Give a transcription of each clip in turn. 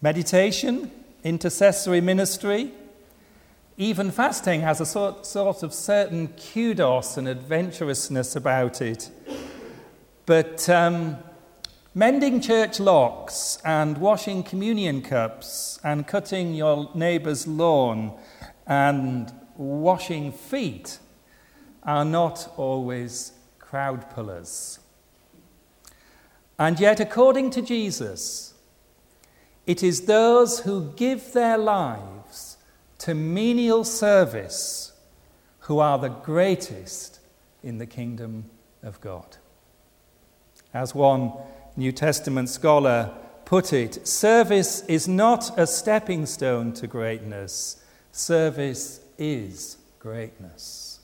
Meditation, intercessory ministry, even fasting has a sort, sort of certain kudos and adventurousness about it. But um, mending church locks and washing communion cups and cutting your neighbour's lawn and washing feet are not always crowd pullers. And yet, according to Jesus, it is those who give their lives to menial service who are the greatest in the kingdom of God. As one New Testament scholar put it, service is not a stepping stone to greatness, service is greatness.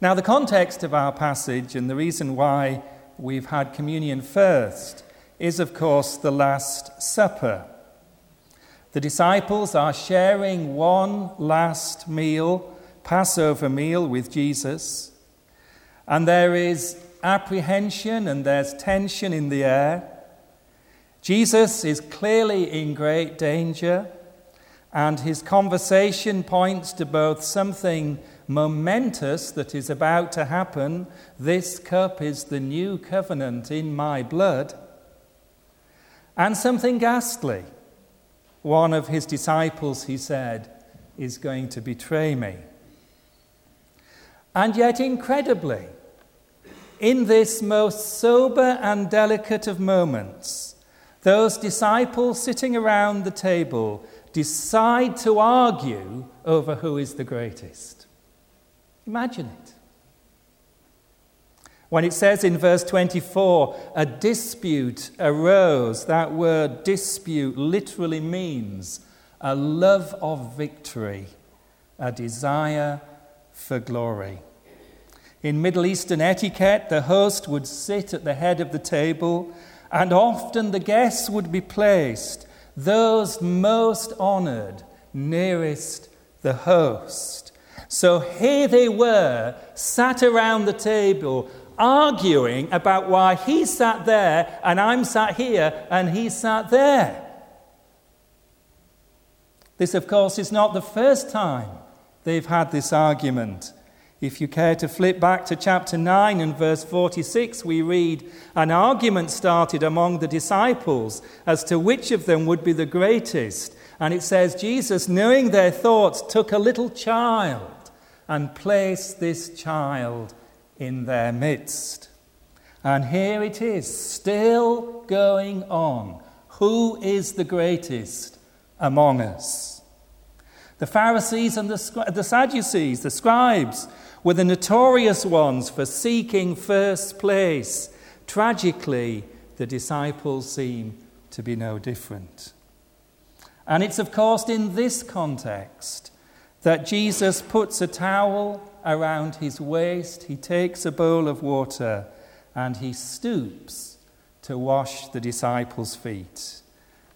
Now, the context of our passage and the reason why we've had communion first is, of course, the Last Supper. The disciples are sharing one last meal, Passover meal, with Jesus. And there is apprehension and there's tension in the air. Jesus is clearly in great danger, and his conversation points to both something momentous that is about to happen this cup is the new covenant in my blood and something ghastly. One of his disciples, he said, is going to betray me. And yet, incredibly, in this most sober and delicate of moments, those disciples sitting around the table decide to argue over who is the greatest. Imagine it. When it says in verse 24, a dispute arose, that word dispute literally means a love of victory, a desire for glory. In Middle Eastern etiquette, the host would sit at the head of the table, and often the guests would be placed, those most honored, nearest the host. So here they were, sat around the table, arguing about why he sat there and I'm sat here and he sat there. This, of course, is not the first time they've had this argument. If you care to flip back to chapter 9 and verse 46, we read An argument started among the disciples as to which of them would be the greatest. And it says, Jesus, knowing their thoughts, took a little child and placed this child in their midst. And here it is, still going on. Who is the greatest among us? The Pharisees and the, the Sadducees, the scribes, were the notorious ones for seeking first place. Tragically, the disciples seem to be no different. And it's, of course, in this context that Jesus puts a towel around his waist, he takes a bowl of water and he stoops to wash the disciples' feet.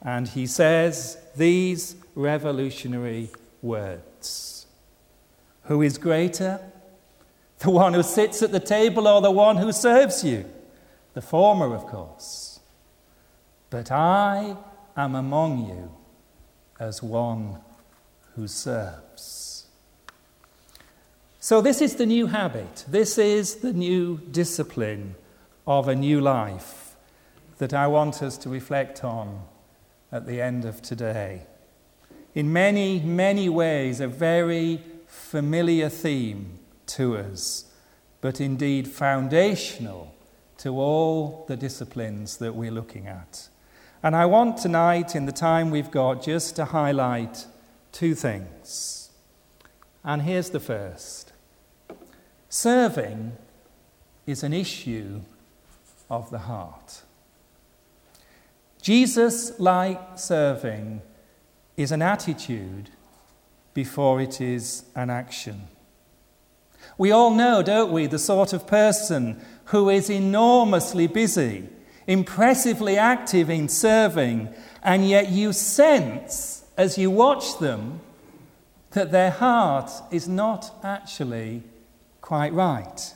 And he says these revolutionary words Who is greater? The one who sits at the table or the one who serves you? The former, of course. But I am among you as one who serves. So, this is the new habit. This is the new discipline of a new life that I want us to reflect on at the end of today. In many, many ways, a very familiar theme to us, but indeed foundational to all the disciplines that we're looking at. And I want tonight, in the time we've got, just to highlight two things. And here's the first Serving is an issue of the heart. Jesus like serving is an attitude before it is an action. We all know, don't we, the sort of person who is enormously busy, impressively active in serving, and yet you sense as you watch them that their heart is not actually quite right.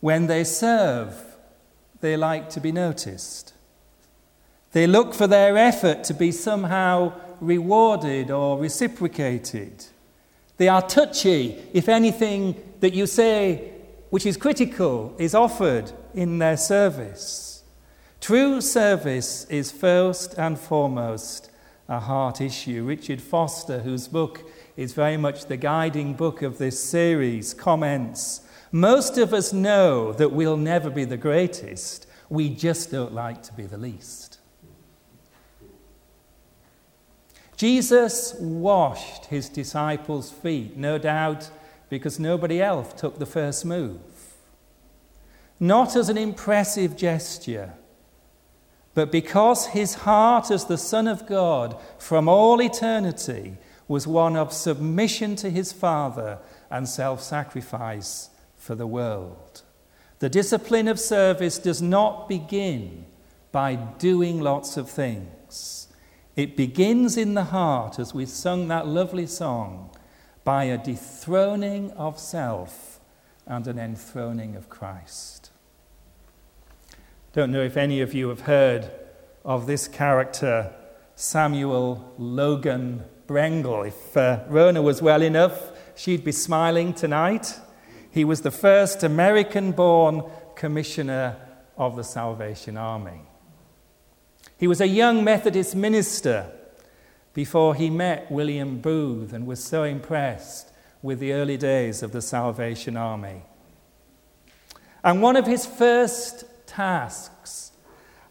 When they serve, they like to be noticed. They look for their effort to be somehow rewarded or reciprocated. They are touchy if anything that you say which is critical is offered in their service. True service is first and foremost a heart issue. Richard Foster, whose book is very much the guiding book of this series, comments Most of us know that we'll never be the greatest, we just don't like to be the least. Jesus washed his disciples' feet, no doubt because nobody else took the first move. Not as an impressive gesture, but because his heart as the Son of God from all eternity was one of submission to his Father and self sacrifice for the world. The discipline of service does not begin by doing lots of things. It begins in the heart, as we sung that lovely song, by a dethroning of self and an enthroning of Christ. Don't know if any of you have heard of this character, Samuel Logan Brengle. If uh, Rona was well enough, she'd be smiling tonight. He was the first American born commissioner of the Salvation Army. He was a young Methodist minister before he met William Booth and was so impressed with the early days of the Salvation Army. And one of his first tasks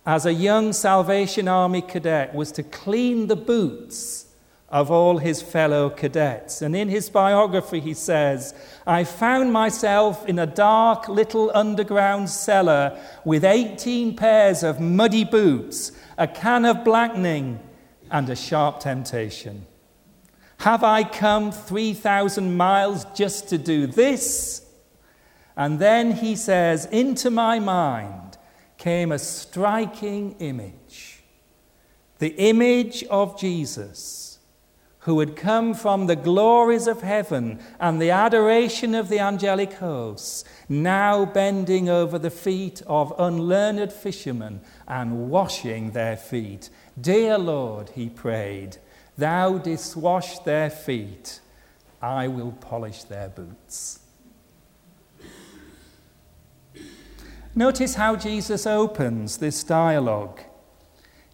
as a young Salvation Army cadet was to clean the boots of all his fellow cadets. And in his biography, he says, I found myself in a dark little underground cellar with 18 pairs of muddy boots a can of blackening, and a sharp temptation. Have I come 3,000 miles just to do this? And then he says, Into my mind came a striking image the image of Jesus who had come from the glories of heaven and the adoration of the angelic hosts, now bending over the feet of unlearned fishermen and washing their feet. Dear Lord, he prayed, Thou didst wash their feet, I will polish their boots. Notice how Jesus opens this dialogue.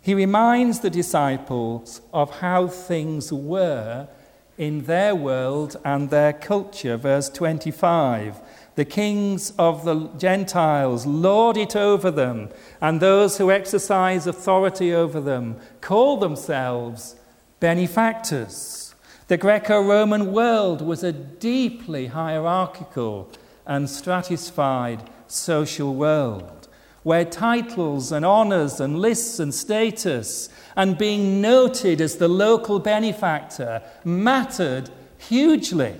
He reminds the disciples of how things were in their world and their culture. Verse 25 The kings of the Gentiles lord it over them, and those who exercise authority over them call themselves benefactors. The Greco Roman world was a deeply hierarchical and stratified social world where titles and honours and lists and status and being noted as the local benefactor mattered hugely.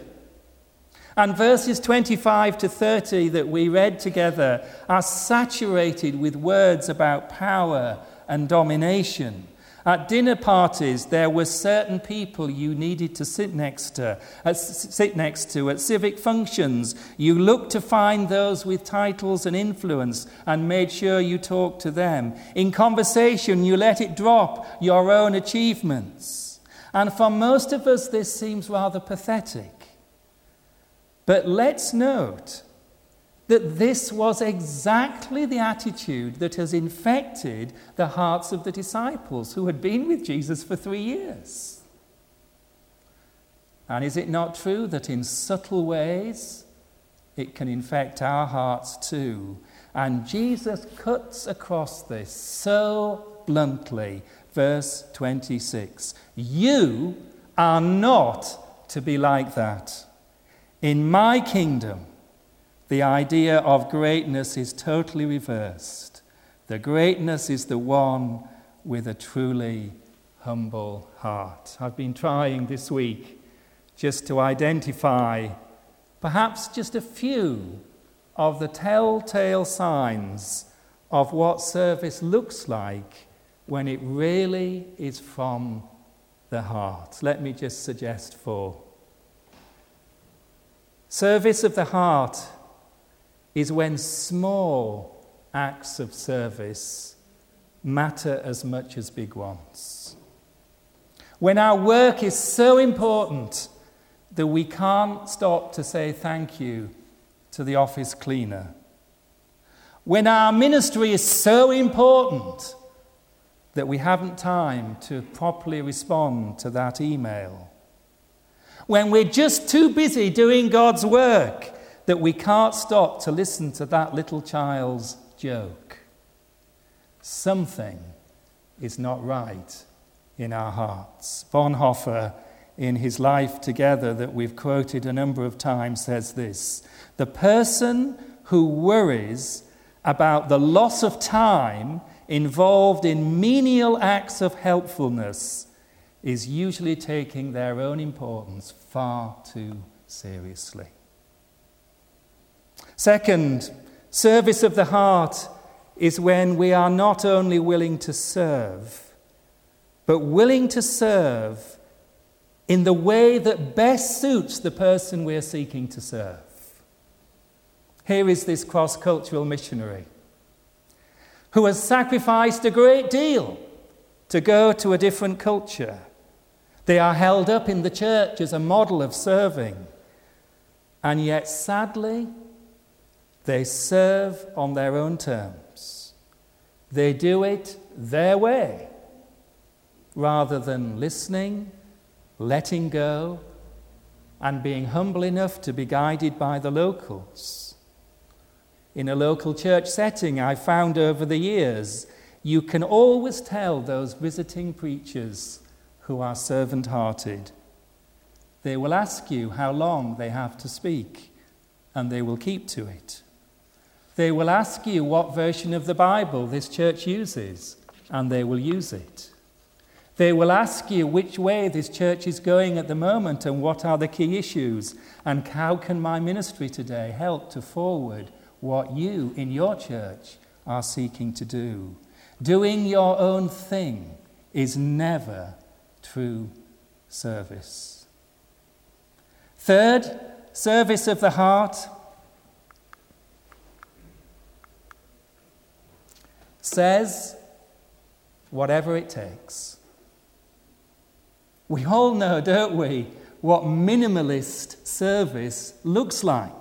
And verses 25 to 30 that we read together are saturated with words about power and domination. At dinner parties, there were certain people you needed to sit next to. Uh, at, sit next to. At civic functions, you looked to find those with titles and influence and made sure you talked to them. In conversation, you let it drop your own achievements. And for most of us, this seems rather pathetic. But let's note that this was exactly the attitude that has infected the hearts of the disciples who had been with Jesus for three years. And is it not true that in subtle ways it can infect our hearts too? And Jesus cuts across this so bluntly. Verse 26 You are not to be like that. In my kingdom, the idea of greatness is totally reversed. The greatness is the one with a truly humble heart. I've been trying this week just to identify perhaps just a few of the telltale signs of what service looks like when it really is from the heart. Let me just suggest four. Service of the heart is when small acts of service matter as much as big ones. When our work is so important that we can't stop to say thank you to the office cleaner. When our ministry is so important that we haven't time to properly respond to that email. When we're just too busy doing God's work that we can't stop to listen to that little child's joke. Something is not right in our hearts. Bonhoeffer, in his Life Together, that we've quoted a number of times, says this The person who worries about the loss of time involved in menial acts of helpfulness is usually taking their own importance far too seriously. Second, service of the heart is when we are not only willing to serve, but willing to serve in the way that best suits the person we're seeking to serve. Here is this cross cultural missionary who has sacrificed a great deal to go to a different culture. They are held up in the church as a model of serving, and yet, sadly, they serve on their own terms. They do it their way rather than listening, letting go, and being humble enough to be guided by the locals. In a local church setting, I found over the years, you can always tell those visiting preachers who are servant hearted. They will ask you how long they have to speak, and they will keep to it. They will ask you what version of the Bible this church uses, and they will use it. They will ask you which way this church is going at the moment and what are the key issues, and how can my ministry today help to forward what you in your church are seeking to do. Doing your own thing is never true service. Third, service of the heart says, whatever it takes. We all know, don't we, what minimalist service looks like.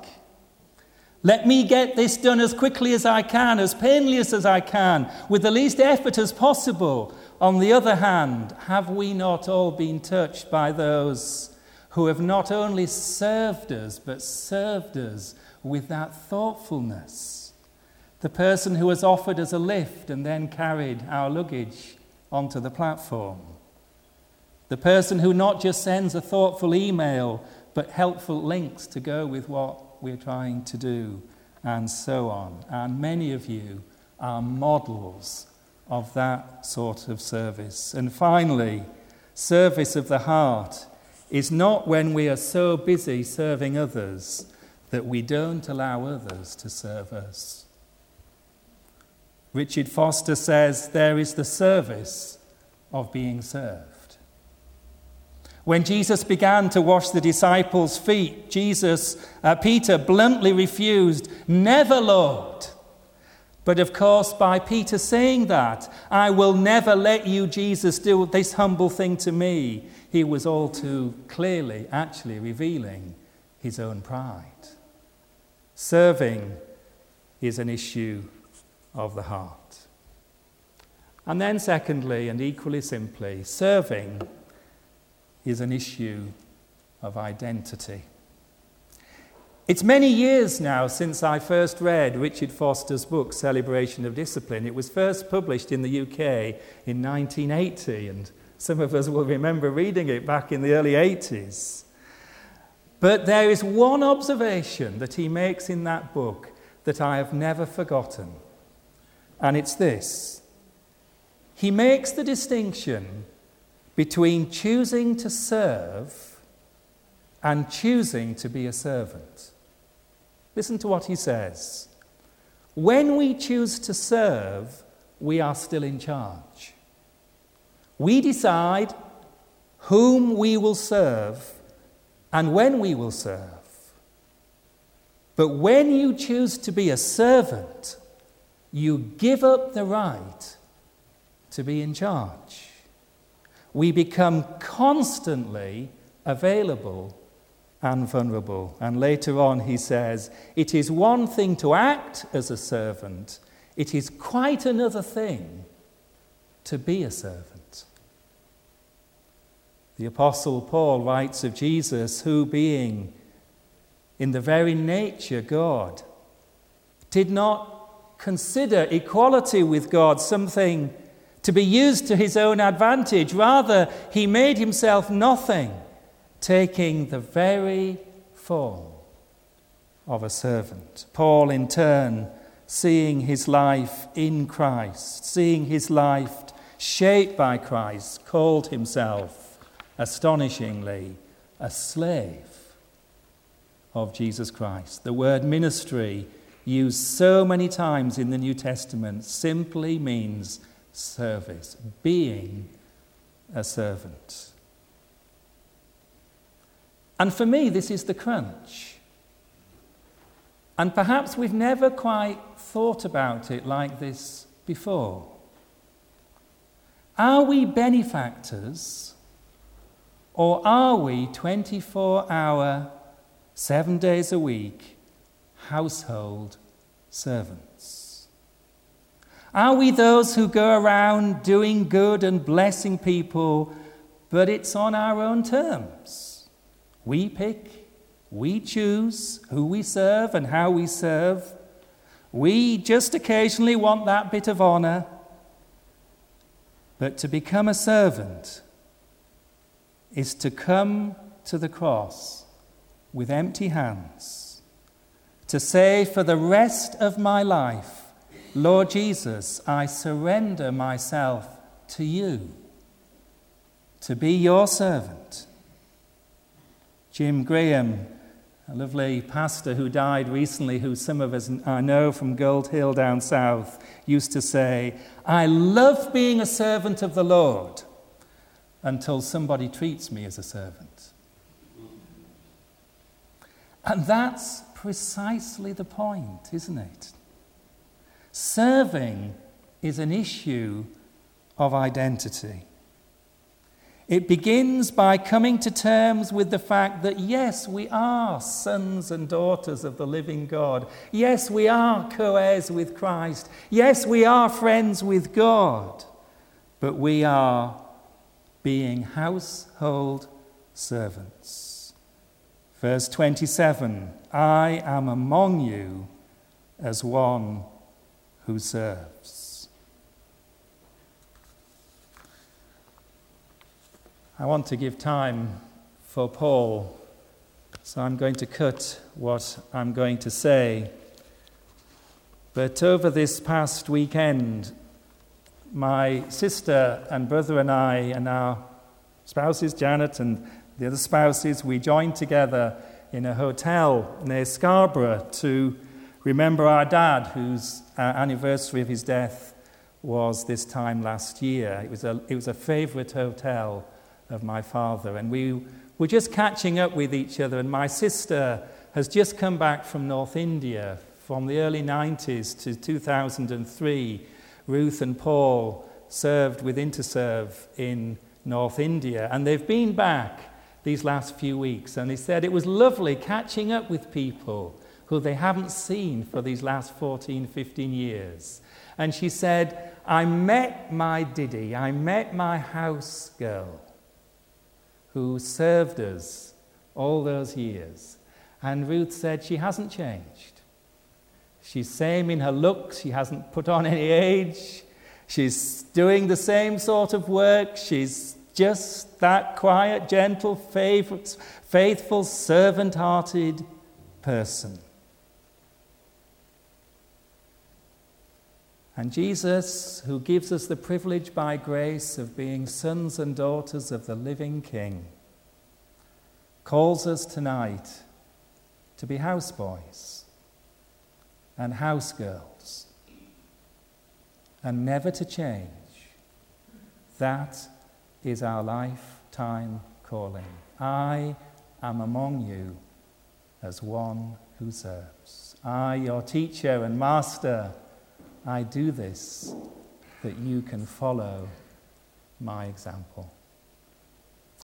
Let me get this done as quickly as I can, as painless as I can, with the least effort as possible. On the other hand, have we not all been touched by those who have not only served us, but served us with that thoughtfulness? The person who has offered us a lift and then carried our luggage onto the platform, the person who not just sends a thoughtful email but helpful links to go with what we're trying to do, and so on. And many of you are models of that sort of service. And finally, service of the heart is not when we are so busy serving others that we don't allow others to serve us. Richard Foster says there is the service of being served. When Jesus began to wash the disciples' feet, Jesus, uh, Peter bluntly refused, Never, Lord. But of course, by Peter saying that, I will never let you, Jesus, do this humble thing to me, he was all too clearly actually revealing his own pride. Serving is an issue of the heart. And then, secondly, and equally simply, serving is an issue of identity. It's many years now since I first read Richard Foster's book, Celebration of Discipline. It was first published in the UK in 1980, and some of us will remember reading it back in the early 80s. But there is one observation that he makes in that book that I have never forgotten and it's this He makes the distinction between choosing to serve and choosing to be a servant. Listen to what he says. When we choose to serve, we are still in charge. We decide whom we will serve and when we will serve. But when you choose to be a servant, you give up the right to be in charge. We become constantly available and vulnerable. And later on, he says, It is one thing to act as a servant, it is quite another thing to be a servant. The Apostle Paul writes of Jesus, who, being in the very nature God, did not consider equality with God something to be used to his own advantage. Rather, he made himself nothing taking the very form of a servant. Paul, in turn, seeing his life in Christ, seeing his life shaped by Christ, called himself, astonishingly, a slave of Jesus Christ. The word ministry, used so many times in the New Testament, simply means service, being a servant. And for me, this is the crunch. And perhaps we've never quite thought about it like this before. Are we benefactors or are we 24 hour, seven days a week household servants? Are we those who go around doing good and blessing people, but it's on our own terms? We pick, we choose who we serve and how we serve. We just occasionally want that bit of honor. But to become a servant is to come to the cross with empty hands, to say, For the rest of my life, Lord Jesus, I surrender myself to you, to be your servant Jim Graham, a lovely pastor who died recently, who some of us I know from Gold Hill down south, used to say, I love being a servant of the Lord until somebody treats me as a servant. And that's precisely the point, isn't it? Serving is an issue of identity. It begins by coming to terms with the fact that, yes, we are sons and daughters of the living God. Yes, we are co heirs with Christ. Yes, we are friends with God. But we are being household servants. Verse 27 I am among you as one who serves. I want to give time for Paul, so I'm going to cut what I'm going to say. But over this past weekend, my sister and brother and I, and our spouses, Janet and the other spouses, we joined together in a hotel near Scarborough to remember our dad, whose uh, anniversary of his death was this time last year. It was a, it was a favourite hotel of my father. And we were just catching up with each other. And my sister has just come back from North India from the early 90s to 2003. Ruth and Paul served with Interserve in North India. And they've been back these last few weeks. And he said it was lovely catching up with people who they haven't seen for these last 14, 15 years. And she said, I met my Didi, I met my house girl who served us all those years. And Ruth said she hasn't changed. She's same in her looks, she hasn't put on any age. She's doing the same sort of work. She's just that quiet, gentle, faithful, servant hearted person. And Jesus, who gives us the privilege by grace of being sons and daughters of the living King, calls us tonight to be houseboys and housegirls and never to change. That is our lifetime calling. I am among you as one who serves. I, your teacher and master, I do this that you can follow my example.